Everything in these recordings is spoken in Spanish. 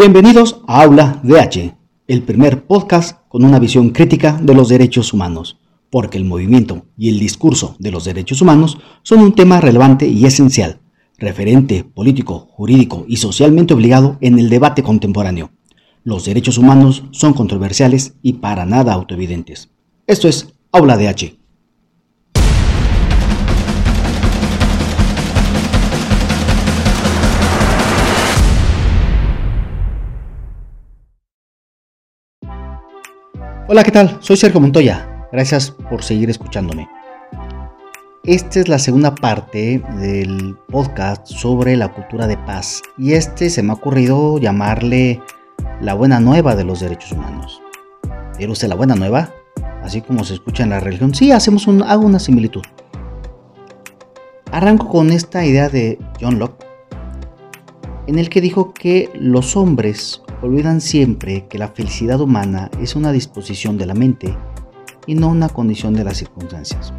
Bienvenidos a Aula DH, el primer podcast con una visión crítica de los derechos humanos, porque el movimiento y el discurso de los derechos humanos son un tema relevante y esencial, referente político, jurídico y socialmente obligado en el debate contemporáneo. Los derechos humanos son controversiales y para nada autoevidentes. Esto es Aula DH. Hola, ¿qué tal? Soy Sergio Montoya. Gracias por seguir escuchándome. Esta es la segunda parte del podcast sobre la cultura de paz y este se me ha ocurrido llamarle la buena nueva de los derechos humanos. ¿Era usted la buena nueva? Así como se escucha en la religión. Sí, hacemos hago una similitud. Arranco con esta idea de John Locke, en el que dijo que los hombres olvidan siempre que la felicidad humana es una disposición de la mente y no una condición de las circunstancias.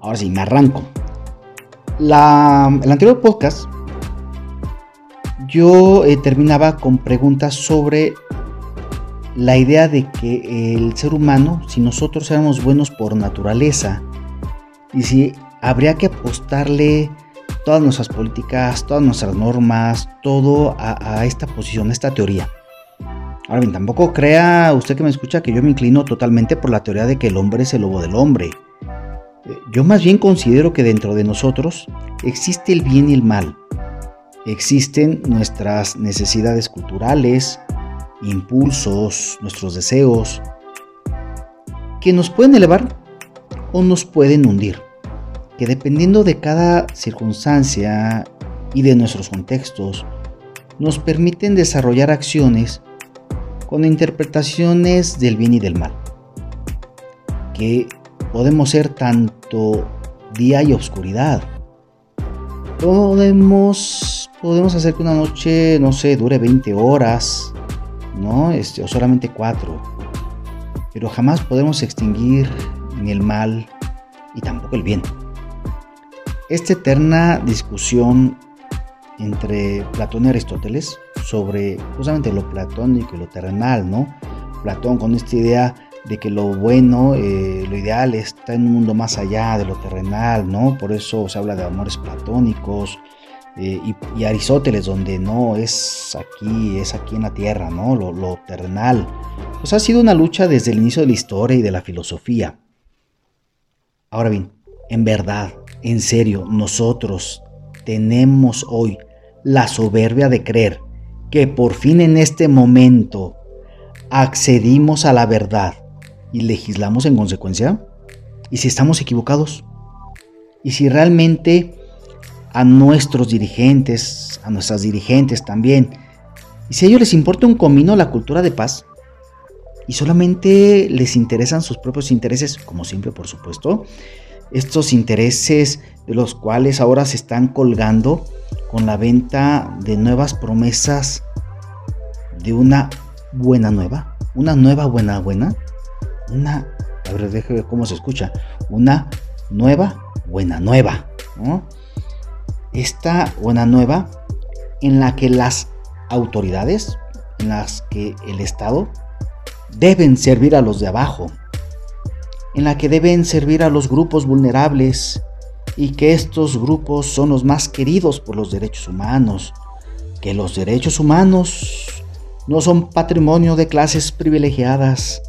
Ahora sí, me arranco. El anterior podcast yo eh, terminaba con preguntas sobre la idea de que el ser humano, si nosotros éramos buenos por naturaleza, y si habría que apostarle todas nuestras políticas, todas nuestras normas, todo a, esta posición, a esta teoría. Ahora bien, tampoco crea usted que me escucha que yo me inclino totalmente por la teoría de que el hombre es el lobo del hombre. Eh, yo más bien considero que dentro de nosotros existe el bien y el mal. Existen nuestras necesidades culturales, impulsos, nuestros deseos, que nos pueden elevar o nos pueden hundir que dependiendo de cada circunstancia y de nuestros contextos, nos permiten desarrollar acciones con interpretaciones del bien y del mal, que podemos ser tanto día y oscuridad. Podemos, podemos hacer que una noche, no sé, dure 20 horas, ¿no? Este, o solamente 4. Pero jamás podemos extinguir ni el mal y tampoco el bien esta eterna discusión entre Platón y Aristóteles sobre justamente lo platónico y lo terrenal, ¿no? Platón con esta idea de que lo bueno, eh, lo ideal está en un mundo más allá de lo terrenal, ¿no? Por eso se habla de amores platónicos eh, y, Aristóteles donde no es aquí, es aquí en la tierra, ¿no? Lo, lo terrenal. Pues ha sido una lucha desde el inicio de la historia y de la filosofía. Ahora bien, en verdad, en serio, nosotros tenemos hoy la soberbia de creer que por fin en este momento accedimos a la verdad y legislamos en consecuencia? ¿Y si estamos equivocados? ¿Y si realmente a nuestros dirigentes, a nuestras dirigentes también, y si a ellos les importa un comino la cultura de paz? Y solamente les interesan sus propios intereses, como siempre por supuesto, estos intereses de los cuales ahora se están colgando con la venta de nuevas promesas de una buena nueva, una nueva buena buena, una, a ver, déjame ver cómo se escucha, una nueva buena nueva, Esta buena nueva en la que las autoridades, en las que el Estado deben servir a los de abajo, en la que deben servir a los grupos vulnerables y que estos grupos son los más queridos por los derechos humanos, que los derechos humanos no son patrimonio de clases privilegiadas,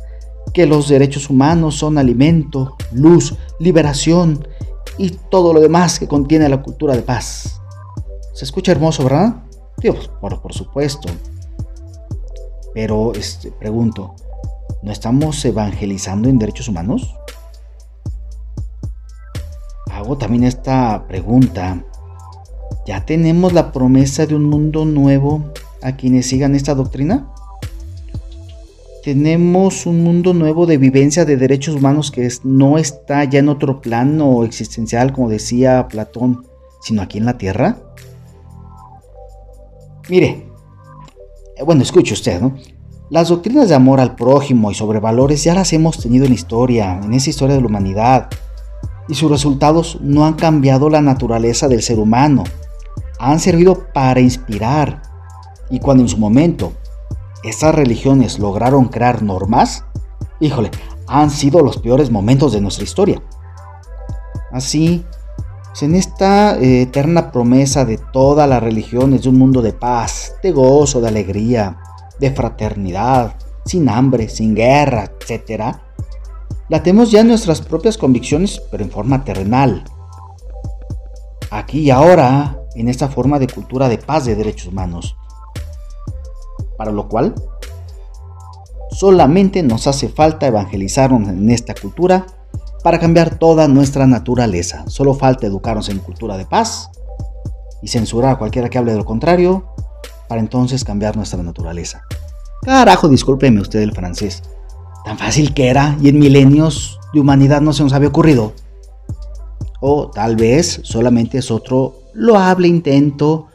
que los derechos humanos son alimento, luz, liberación y todo lo demás que contiene la cultura de paz. Se escucha hermoso, ¿verdad? Dios, por, por supuesto. Pero este, pregunto, ¿No estamos evangelizando en derechos humanos? Hago también esta pregunta. ¿Ya tenemos la promesa de un mundo nuevo a quienes sigan esta doctrina? ¿Tenemos un mundo nuevo de vivencia de derechos humanos que no está ya en otro plano existencial, como decía Platón, sino aquí en la Tierra? Mire, eh, bueno, escuche usted, ¿no? Las doctrinas de amor al prójimo y sobre valores ya las hemos tenido en historia, en esa historia de la humanidad, y sus resultados no han cambiado la naturaleza del ser humano. Han servido para inspirar Y cuando en su momento estas religiones lograron crear normas, híjole, han sido los peores momentos de nuestra historia. Así, en esta eh, eterna promesa de todas las religiones de un mundo de paz, de gozo, de alegría, de fraternidad, sin hambre, sin guerra, etc., la tenemos ya nuestras propias convicciones, pero en forma terrenal. Aquí y ahora, en esta forma de cultura de paz de derechos humanos. Para lo cual, solamente nos hace falta evangelizarnos en esta cultura para cambiar toda nuestra naturaleza. Solo falta educarnos en cultura de paz y censurar a cualquiera que hable de lo contrario para entonces cambiar nuestra naturaleza. Carajo, discúlpeme usted el francés. Tan fácil que era y en milenios de humanidad no se nos había ocurrido. O tal vez solamente es otro loable intento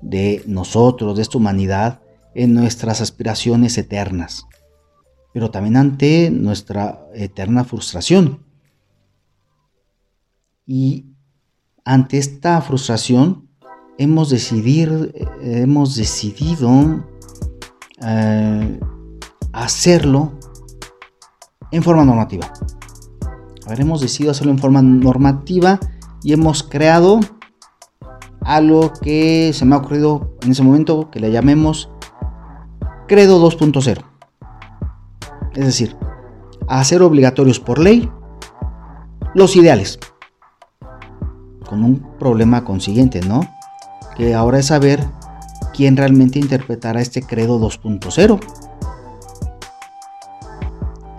de nosotros, de esta humanidad, en nuestras aspiraciones eternas, pero también ante nuestra eterna frustración. Y ante esta frustración hemos, decidir, hemos decidido eh, hacerlo en forma normativa. hemos decidido hacerlo en forma normativa y hemos creado algo que se me ha ocurrido en ese momento que le llamemos Credo 2.0. Es decir, hacer obligatorios por ley los ideales. Con un problema consiguiente, ¿no? Que ahora es saber quién realmente interpretará este credo 2.0.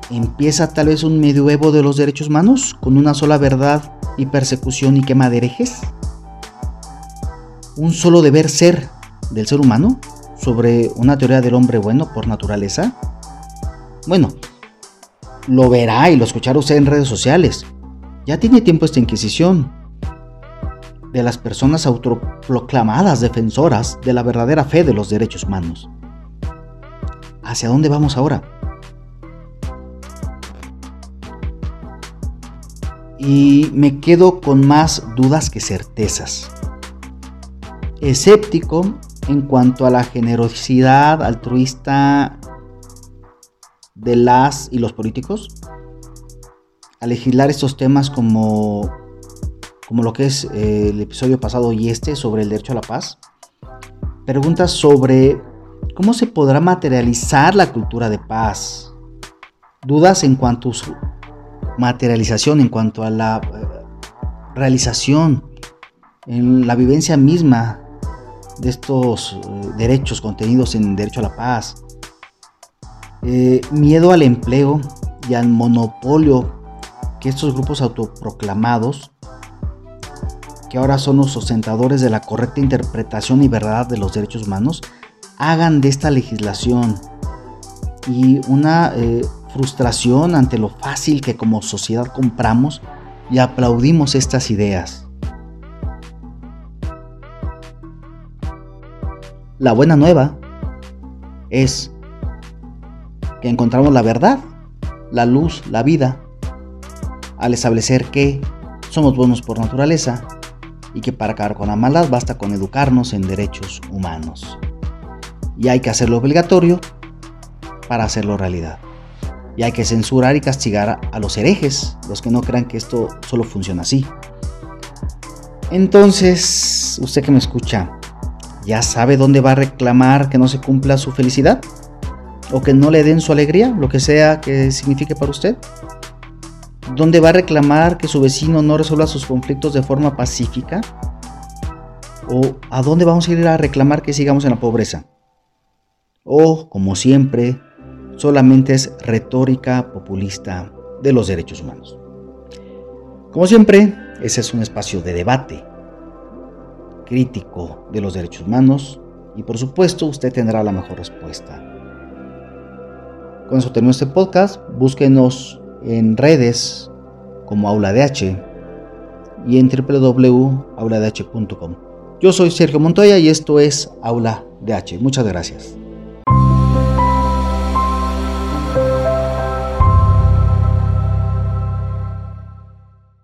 Empieza tal vez un medioevo de los derechos humanos con una sola verdad y persecución y quema de herejes. Un solo deber ser del ser humano sobre una teoría del hombre bueno por naturaleza. Bueno, lo verá y lo escuchará usted en redes sociales. Ya tiene tiempo esta Inquisición de las personas autoproclamadas defensoras de la verdadera fe de los derechos humanos. ¿Hacia dónde vamos ahora? Y me quedo con más dudas que certezas. Escéptico en cuanto a la generosidad altruista de las y los políticos a legislar estos temas como como lo que es eh, el episodio pasado y este sobre el derecho a la paz. Preguntas sobre cómo se podrá materializar la cultura de paz. Dudas en cuanto a su materialización, en cuanto a la eh, realización, en la vivencia misma de estos eh, derechos contenidos en derecho a la paz. miedo al empleo y al monopolio que estos grupos autoproclamados que ahora son los sustentadores de la correcta interpretación y verdad de los derechos humanos, hagan de esta legislación y una eh, frustración ante lo fácil que como sociedad compramos y aplaudimos estas ideas. La buena nueva es que encontramos la verdad, la luz, la vida, al establecer que somos buenos por naturaleza y que para acabar con la maldad basta con educarnos en derechos humanos. Y hay que hacerlo obligatorio para hacerlo realidad. Y hay que censurar y castigar a los herejes, los que no crean que esto solo funciona así. Entonces, usted que me escucha, ¿ya sabe dónde va a reclamar que no se cumpla su felicidad? ¿O que no le den su alegría, lo que sea que signifique para usted? ¿Dónde va a reclamar que su vecino no resuelva sus conflictos de forma pacífica? ¿O a dónde vamos a ir a reclamar que sigamos en la pobreza? O, como siempre, solamente es retórica populista de los derechos humanos. Como siempre, ese es un espacio de debate crítico de los derechos humanos y por supuesto usted tendrá la mejor respuesta. Con eso termino este podcast. Búsquenos en redes como Aula H y en www.auladh.com. Yo soy Sergio Montoya y esto es Aula H. Muchas gracias.